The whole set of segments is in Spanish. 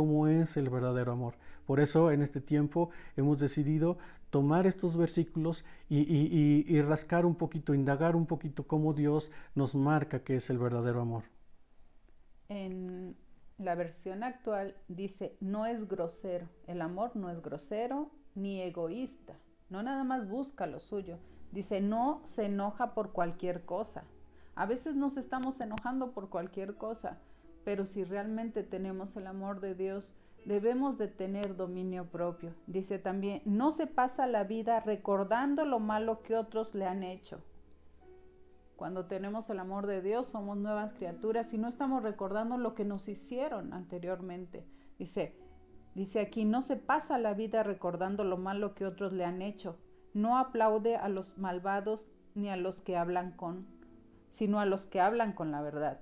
cómo es el verdadero amor. Por eso en este tiempo hemos decidido tomar estos versículos y, rascar un poquito, indagar un poquito cómo Dios nos marca que es el verdadero amor. En la versión actual dice, no es grosero, el amor no es grosero ni egoísta, no nada más busca lo suyo, dice, no se enoja por cualquier cosa. A veces nos estamos enojando por cualquier cosa, pero si realmente tenemos el amor de Dios, debemos de tener dominio propio. Dice también, no se pasa la vida recordando lo malo que otros le han hecho. Cuando tenemos el amor de Dios somos nuevas criaturas y no estamos recordando lo que nos hicieron anteriormente. Dice, dice aquí, no se pasa la vida recordando lo malo que otros le han hecho. No aplaude a los malvados ni a los que hablan con, sino a los que hablan con la verdad.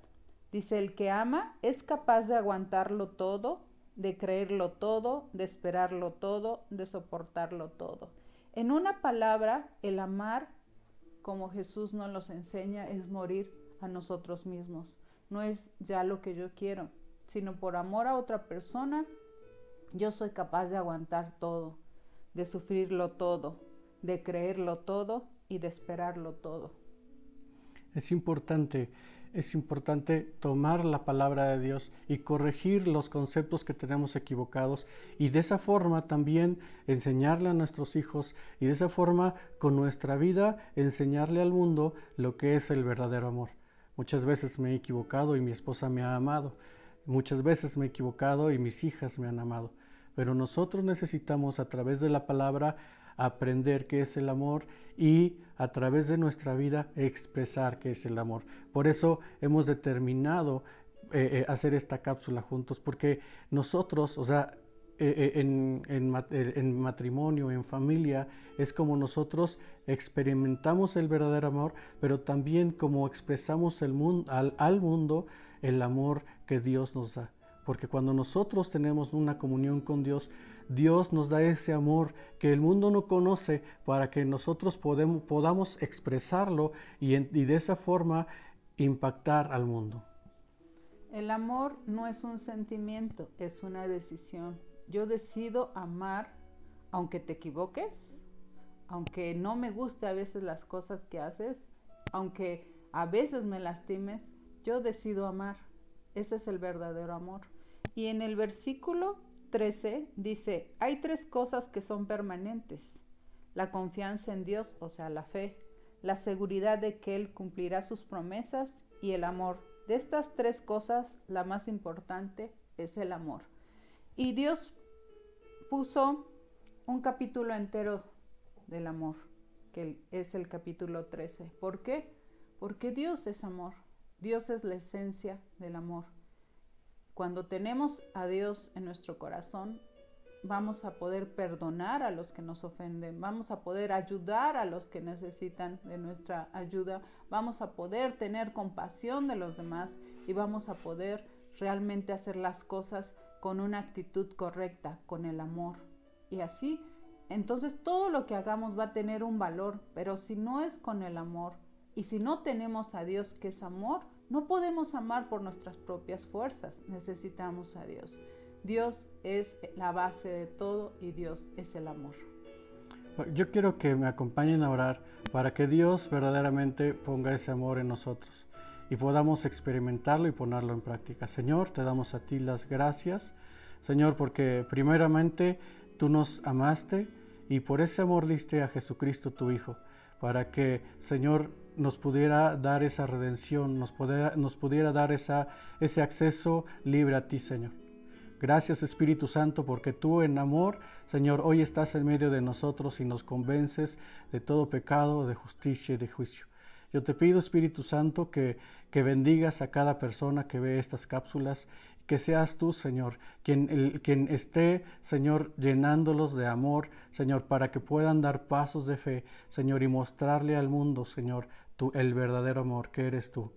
Dice, el que ama es capaz de aguantarlo todo de creerlo todo, de esperarlo todo, de soportarlo todo. En una palabra, el amar, como Jesús nos los enseña, es morir a nosotros mismos. No es ya lo que yo quiero, sino por amor a otra persona, yo soy capaz de aguantar todo, de sufrirlo todo, de creerlo todo y de esperarlo todo. Es importante es importante tomar la palabra de Dios y corregir los conceptos que tenemos equivocados y de esa forma también enseñarle a nuestros hijos y de esa forma con nuestra vida enseñarle al mundo lo que es el verdadero amor. Muchas veces me he equivocado y mi esposa me ha amado. Muchas veces me he equivocado y mis hijas me han amado. Pero nosotros necesitamos a través de la palabra aprender qué es el amor y a través de nuestra vida expresar qué es el amor. Por eso hemos determinado eh, eh, hacer esta cápsula juntos, porque nosotros, o sea, eh, en, en, matrimonio, en familia, es como nosotros experimentamos el verdadero amor, pero también como expresamos el mundo, al, al mundo el amor que Dios nos da. Porque cuando nosotros tenemos una comunión con Dios, Dios nos da ese amor que el mundo no conoce para que nosotros podamos expresarlo y, y de esa forma impactar al mundo. El amor no es un sentimiento, es una decisión. Yo decido amar aunque te equivoques, aunque no me guste a veces las cosas que haces, aunque a veces me lastimes, yo decido amar. Ese es el verdadero amor. Y en el versículo 13 dice, hay tres cosas que son permanentes. La confianza en Dios, o sea, la fe, la seguridad de que Él cumplirá sus promesas y el amor. De estas tres cosas, la más importante es el amor. Y Dios puso un capítulo entero del amor, que es el capítulo 13. ¿Por qué? Porque Dios es amor. Dios es la esencia del amor. Cuando tenemos a Dios en nuestro corazón, vamos a poder perdonar a los que nos ofenden, vamos a poder ayudar a los que necesitan de nuestra ayuda, vamos a poder tener compasión de los demás y vamos a poder realmente hacer las cosas con una actitud correcta, con el amor. Y así, entonces todo lo que hagamos va a tener un valor, pero si no es con el amor y si no tenemos a Dios que es amor, no podemos amar por nuestras propias fuerzas, necesitamos a Dios. Dios es la base de todo y Dios es el amor. Yo quiero que me acompañen a orar para que Dios verdaderamente ponga ese amor en nosotros y podamos experimentarlo y ponerlo en práctica. Señor, te damos a ti las gracias, Señor, porque primeramente tú nos amaste y por ese amor diste a Jesucristo tu Hijo, para que, Señor, nos pudiera dar esa redención, nos pudiera, nos pudiera dar esa, ese acceso libre a ti, Señor. Gracias Espíritu Santo porque tú en amor, Señor, hoy estás en medio de nosotros y nos convences de todo pecado, de justicia y de juicio. Yo te pido Espíritu Santo que, que bendigas a cada persona que ve estas cápsulas que seas tú, Señor, quien, el, quien esté, Señor, llenándolos de amor, Señor, para que puedan dar pasos de fe, Señor, y mostrarle al mundo, Señor, tú, el verdadero amor que eres tú.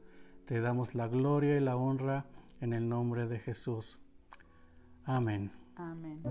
Te damos la gloria y la honra en el nombre de Jesús. Amén. Amén.